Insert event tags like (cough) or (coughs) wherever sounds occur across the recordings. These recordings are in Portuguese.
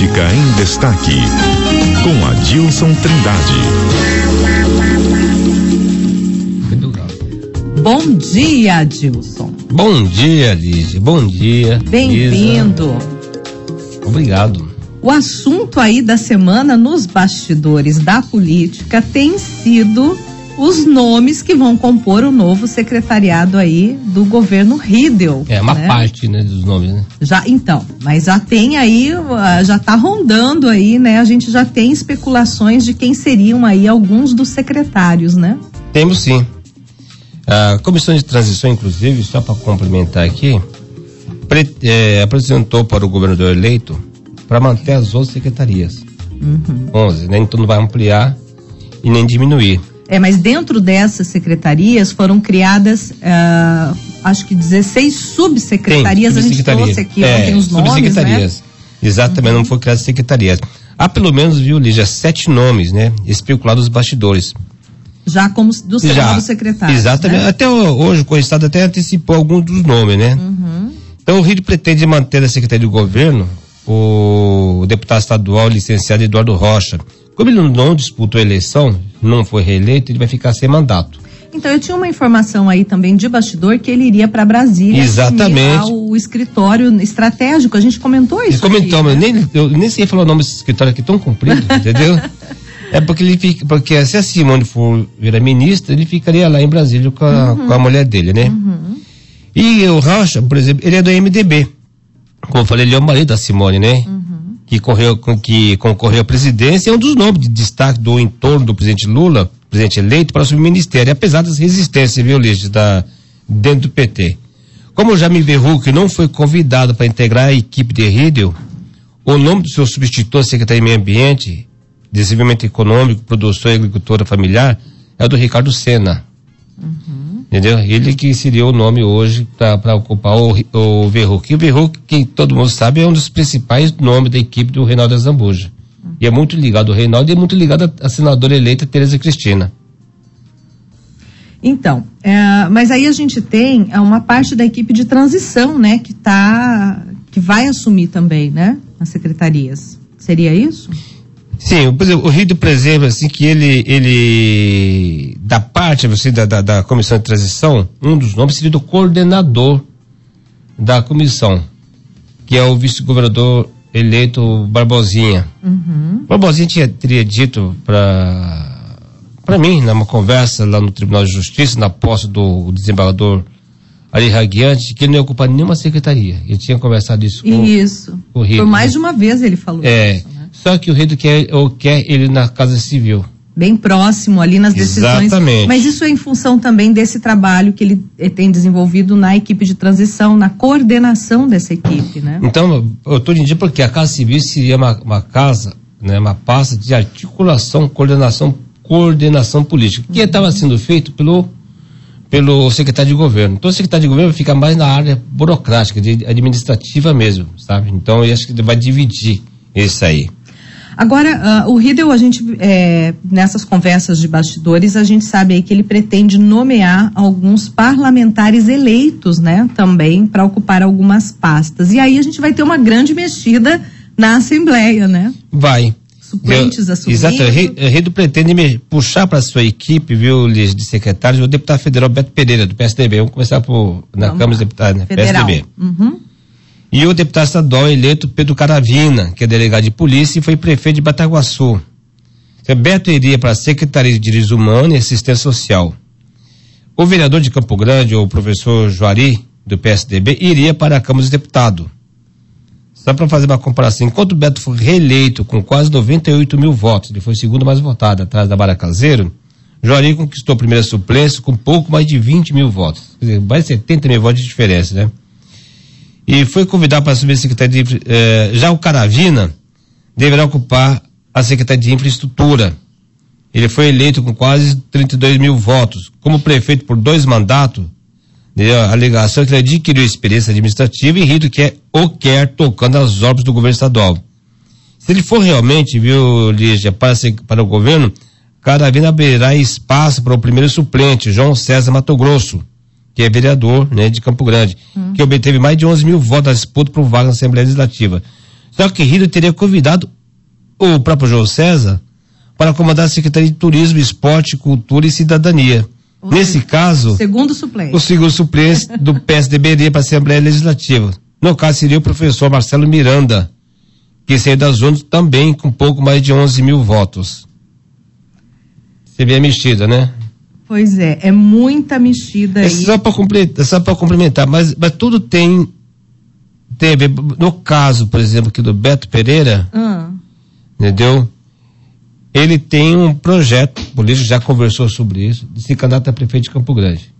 Política em Destaque, com Adilson Trindade. Bom dia, Adilson. Bom dia, Liz. Bom dia. Bem-vindo. Obrigado. O assunto aí da semana nos bastidores da política tem sido os nomes que vão compor o novo secretariado aí do governo Riedel. É uma né? parte, né, dos nomes, né? Já, então, mas já tem aí, ah, já tá rondando aí, né? A gente já tem especulações de quem seriam aí alguns dos secretários, né? Temos sim. A comissão de transição, inclusive, só para complementar aqui, eh, apresentou para o governador eleito para manter as 11 secretarias. 11, né? Então não vai ampliar e nem diminuir. É, mas dentro dessas secretarias foram criadas, ah, acho que 16 subsecretarias. a gente subsecretaria. trouxe aqui é, ontem os nomes, né? subsecretarias. Exatamente, não foi criadas secretarias. Há pelo menos, viu, Lígia, sete nomes, né? Especulados bastidores. Já como dos Já. novos secretários. Exatamente. né? Até hoje o Conestado até antecipou alguns dos nomes, né? Uhum. Então o Rio pretende manter na Secretaria do Governo o deputado estadual licenciado Eduardo Rocha. Como ele não disputou a eleição, não foi reeleito, ele vai ficar sem mandato. Então, eu tinha uma informação aí também de bastidor que ele iria para Brasília. Exatamente. assumir lá O escritório estratégico. A gente comentou isso. mas né? nem, eu nem sei falar o nome desse escritório aqui tão comprido, (laughs) entendeu? É porque ele fica, porque se a Simone for virar ministra, ele ficaria lá em Brasília com a, Uhum. com a mulher dele, né? E o Rocha, por exemplo, ele é do MDB. Como eu falei, ele é o marido da Simone, né? Que, correu, que concorreu à presidência, é um dos nomes de destaque do entorno do presidente Lula, presidente eleito, para assumir o ministério, apesar das resistências, viu, Lígia, da, dentro do PT. Como o Jaime Verruc não foi convidado para integrar a equipe de Riedel, o nome do seu substituto, secretário de Meio Ambiente, Desenvolvimento Econômico, Produção e Agricultura Familiar, é o do Ricardo Senna. Entendeu? Ele que seria o nome hoje para ocupar o, o Verruc. E o Verruc, que todo mundo sabe, é um dos principais nomes da equipe do Reinaldo Azambuja. E é muito ligado ao Reinaldo e é muito ligado à- à senadora eleita Tereza Cristina. Então, é, mas aí a gente tem é, uma parte da equipe de transição, né? Que tá. que vai assumir também, né? As secretarias. Seria isso? Sim, por exemplo, o Rio, por exemplo, assim, que ele, ele, da parte, assim, da, da, da comissão de transição, um dos nomes seria do coordenador da comissão, que é o vice-governador eleito Barbosinha. Barbosinha tinha, teria dito para para mim, numa conversa lá no Tribunal de Justiça, na posse do desembargador Ali Raguiante, que ele não ia ocupar nenhuma secretaria. Ele tinha conversado isso com isso. o Rio. Por mais de uma vez ele falou é, isso, né? Só que o rei do quer, ou quer ele na Casa Civil. Bem próximo ali nas decisões. Exatamente. Mas isso é em função também desse trabalho que ele eh, tem desenvolvido na equipe de transição, na coordenação dessa equipe, né? Então, eu estou dizendo porque a Casa Civil seria uma, uma casa, né, uma pasta de articulação, coordenação, coordenação política, que estava sendo feito pelo pelo secretário de governo. Então, o secretário de governo fica mais na área burocrática, de, administrativa mesmo, sabe? Então, eu acho que vai dividir isso aí. Agora, ah, o Riedel, a gente, eh, nessas conversas de bastidores, a gente sabe aí que ele pretende nomear alguns parlamentares eleitos, né, também, para ocupar algumas pastas. E aí a gente vai ter uma grande mexida na Assembleia, né? Vai. Suplentes Eu- assumindo. Exato. O Redo pretende me puxar para sua equipe, viu, Liz, de secretários, o deputado federal Beto Pereira, do PSDB. Vamos começar por, na Vamos Câmara dos Deputados, né? Federal. PSDB. Uhum. E o deputado estadual eleito Pedro Caravina, que é delegado de polícia e foi prefeito de Bataguaçu. Beto iria para a Secretaria de Direitos Humanos e Assistência Social. O vereador de Campo Grande, o professor Juari, do PSDB, iria para a Câmara dos Deputados. Só para fazer uma comparação, enquanto o Beto foi reeleito com quase 98 mil votos, ele foi o segundo mais votado, atrás da Bara Caseiro, Juari conquistou a primeira suplência com pouco mais de 20 mil votos. Quer dizer, mais de 70 mil votos de diferença, né? E foi convidado para assumir a Secretaria de eh, Já o Caravina deverá ocupar a Secretaria de Infraestrutura. Ele foi eleito com quase 32 mil votos. Como prefeito por dois mandatos, né, a alegação é que ele adquiriu experiência administrativa e Rito quer ou quer tocando as obras do governo estadual. Se ele for realmente, viu, Lígia, para, para o governo, Caravina abrirá espaço para o primeiro suplente, João César Mato Grosso, que é vereador né, de Campo Grande, que obteve mais de 11 mil votos na disputa por vaga na Assembleia Legislativa. Só que Rio teria convidado o próprio João César para comandar a Secretaria de Turismo, Esporte, Cultura e Cidadania. Nesse caso, segundo suplente. o segundo suplente (laughs) do PSDB iria para a Assembleia Legislativa. No caso, seria o professor Marcelo Miranda, que saiu da zona também com pouco mais de 11 mil votos. Você vê a mexida, né? Pois é, é muita mexida É aí. só para complementar, só para complementar, mas, mas tudo tem ver. No caso, por exemplo, aqui do Beto Pereira, Ah, entendeu? Ele tem um projeto político, já conversou sobre isso, de se candidatar a prefeito de Campo Grande.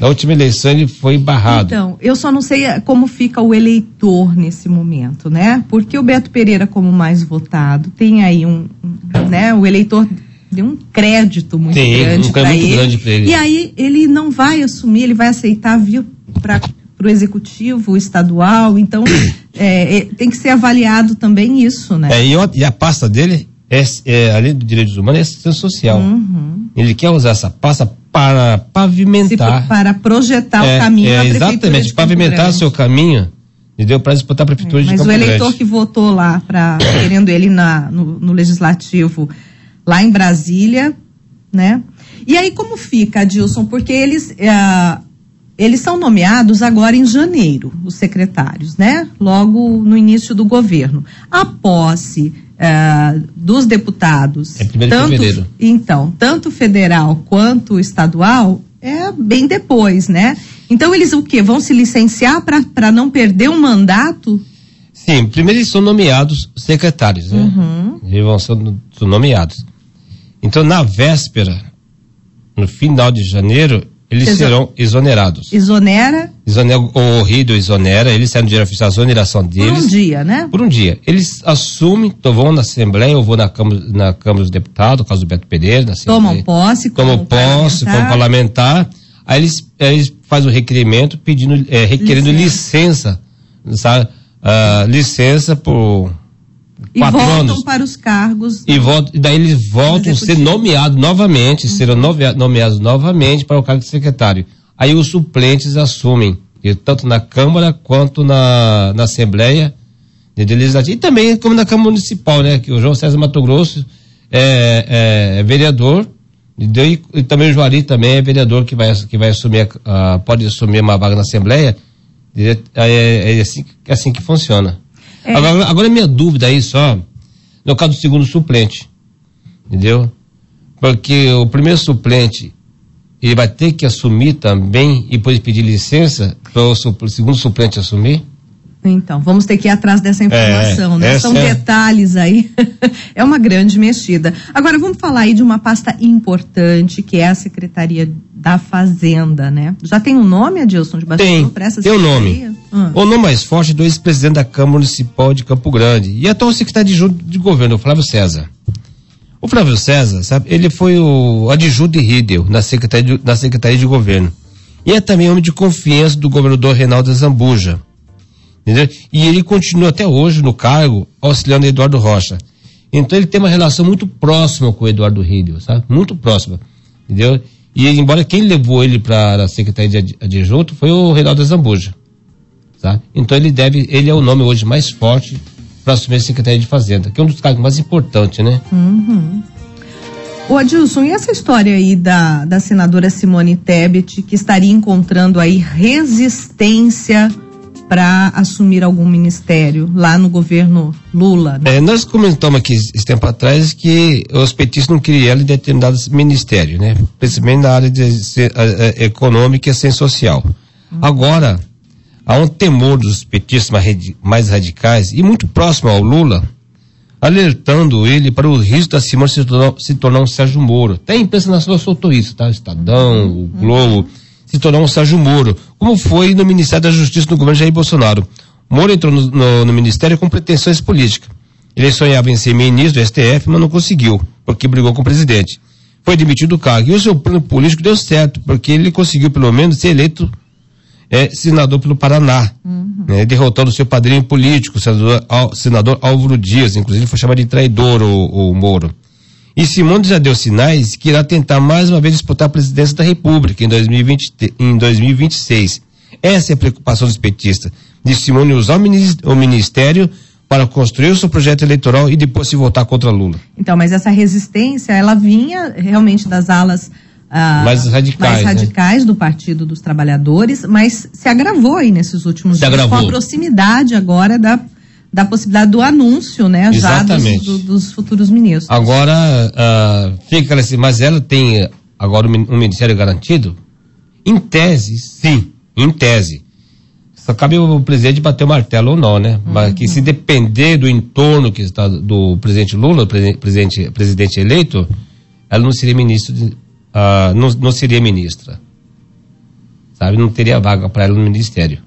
Na última eleição ele foi barrado. Então, eu só não sei eh, como fica o eleitor nesse momento, né? Porque o Beto Pereira, como mais votado, tem aí um, um, né? O eleitor deu um crédito muito Tem, grande um para ele. pra ele. E aí ele não vai assumir, ele vai aceitar vir para o executivo estadual. Então, (coughs) é, é, tem que ser avaliado também isso, né? É, e, o- e a pasta dele, é, é, além do direitos humanos, é assistência social. Uhum. Ele quer usar essa pasta para Se pavimentar. for para projetar é, o caminho é, prefeitura de exatamente, pavimentar Grande. seu caminho, entendeu? Para disputar a prefeitura de Mas Campo o eleitor Grande. que votou lá para querendo ele na, no, no legislativo lá em Brasília, né? E aí como fica, Adilson? Porque eles eh, eles são nomeados agora em janeiro, os secretários, né? Logo no início do governo. A posse eh, dos deputados, É primeiro de tanto fevereiro. então tanto federal quanto estadual é bem depois, né? Então eles o quê? Vão se licenciar para não perder um mandato? Sim, primeiro eles são nomeados secretários, né? Uhum. Eles vão ser nomeados. Então, na véspera, no final de janeiro, eles Exo- serão exonerados. Exonera Exonera, o Rido exonera, eles saem do direito oficial, a exoneração por deles. um dia, né? Por um dia. Eles assumem, então vão na Assembleia, ou vão na Câmara, na Câmara dos Deputados, no caso do Beto Pereira, na Assembleia. Tomam posse como Tomam posse como parlamentar. Aí eles, eles fazem o requerimento pedindo, é, requerendo licença, sabe? Ah, licença por E quatro voltam anos. para os cargos. E, voltam, e daí eles voltam a ser nomeados novamente, serão novea- nomeados novamente para o cargo de secretário. Aí os suplentes assumem, tanto na Câmara quanto na, na Assembleia de Legislativa. E também como na Câmara Municipal, né? Que o João César Mato Grosso é, é- é vereador, e, e também o Juari também é vereador que vai, que vai assumir, a- a- pode assumir uma vaga na Assembleia. É, é- é assim, é assim que funciona. É. Agora, agora minha dúvida aí só, no caso do segundo suplente, entendeu? Porque o primeiro suplente, ele vai ter que assumir também e depois pedir licença para o segundo suplente assumir? Então, vamos ter que ir atrás dessa informação, É, né? São é- detalhes aí. (laughs) é uma grande mexida. Agora, vamos falar aí de uma pasta importante, que é a Secretaria da Fazenda, né? Já tem um nome, Adilson, de Tem, para essa tem o nome. Ah. O nome mais forte do ex-presidente da Câmara Municipal de Campo Grande e atual secretário de, Ju- de governo, Flávio César. O Flávio César, sabe, ele foi o adjunto de Riedel na Secretaria de, na Secretaria de Governo. E é também homem de confiança do governador Reinaldo Zambuja. Entendeu? E ele continua até hoje no cargo, auxiliando Eduardo Rocha. Então ele tem uma relação muito próxima com o Eduardo Riedel, sabe? Muito próxima. Entendeu? E embora quem levou ele para a Secretaria de ad- adjunto foi o Reinaldo Zambuja. Tá? Então ele deve, ele é o nome hoje mais forte para assumir a Secretaria de Fazenda, que é um dos cargos mais importantes, né? Ô Adilson, e essa história aí da, da senadora Simone Tebet, que estaria encontrando aí resistência para assumir algum ministério lá no governo Lula? né? É, nós comentamos aqui esse tempo atrás que os petistas não queriam ela em determinados ministérios, né? Principalmente na área de, se- eh, eh, econômica e sem social. Agora, há um temor dos petistas mais, radi- mais radicais e muito próximo ao Lula, alertando ele para o risco da Simone se tornar, se tornar um Sérgio Moro. Até a imprensa nacional soltou isso, tá? O Estadão, o Globo, se tornar um Sérgio Moro, como foi no Ministério da Justiça no governo Jair Bolsonaro. Moro entrou no, no- no Ministério com pretensões políticas. Ele sonhava em ser ministro do STF, mas não conseguiu, porque brigou com o presidente. Foi demitido do cargo. E o seu plano político deu certo, porque ele conseguiu, pelo menos, ser eleito é, senador pelo Paraná, né, derrotando seu padrinho político, o senador, Al- senador Álvaro Dias, inclusive foi chamado de traidor o, o Moro. E Simone já deu sinais que irá tentar mais uma vez disputar a presidência da República em, 2020, te- em 2026. Essa é a preocupação dos petistas, de Simone usar o ministério para construir o seu projeto eleitoral e depois se votar contra Lula. Então, mas essa resistência, ela vinha realmente das alas ah, mais radicais, mais radicais né? do Partido dos Trabalhadores, mas se agravou aí nesses últimos se dias agravou. com a proximidade agora da, da possibilidade do anúncio, né, Exatamente. já dos, do, dos futuros ministros. Agora, uh, fica assim, mas ela tem agora um ministério garantido? Em tese, sim, em tese. Só cabe o presidente bater o martelo ou não, né? Uhum. Mas que se depender do entorno que está do presidente Lula, presidente, presidente eleito, ela não seria ministro, de, uh, não, não seria ministra. Sabe? Não teria vaga para ela no ministério.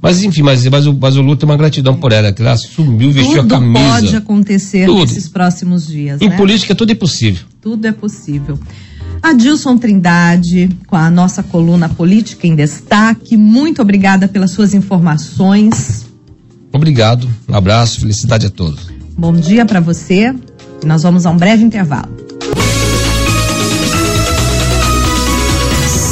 Mas enfim, mas, mas, o, mas o Lula tem uma gratidão por ela, que ela assumiu, vestiu tudo a camisa. pode acontecer tudo. nesses próximos dias. Em né? política tudo é possível. Tudo é possível. Adilson Trindade, com a nossa coluna Política em Destaque. Muito obrigada pelas suas informações. Obrigado, um abraço, felicidade a todos. Bom dia para você. Nós vamos a um breve intervalo.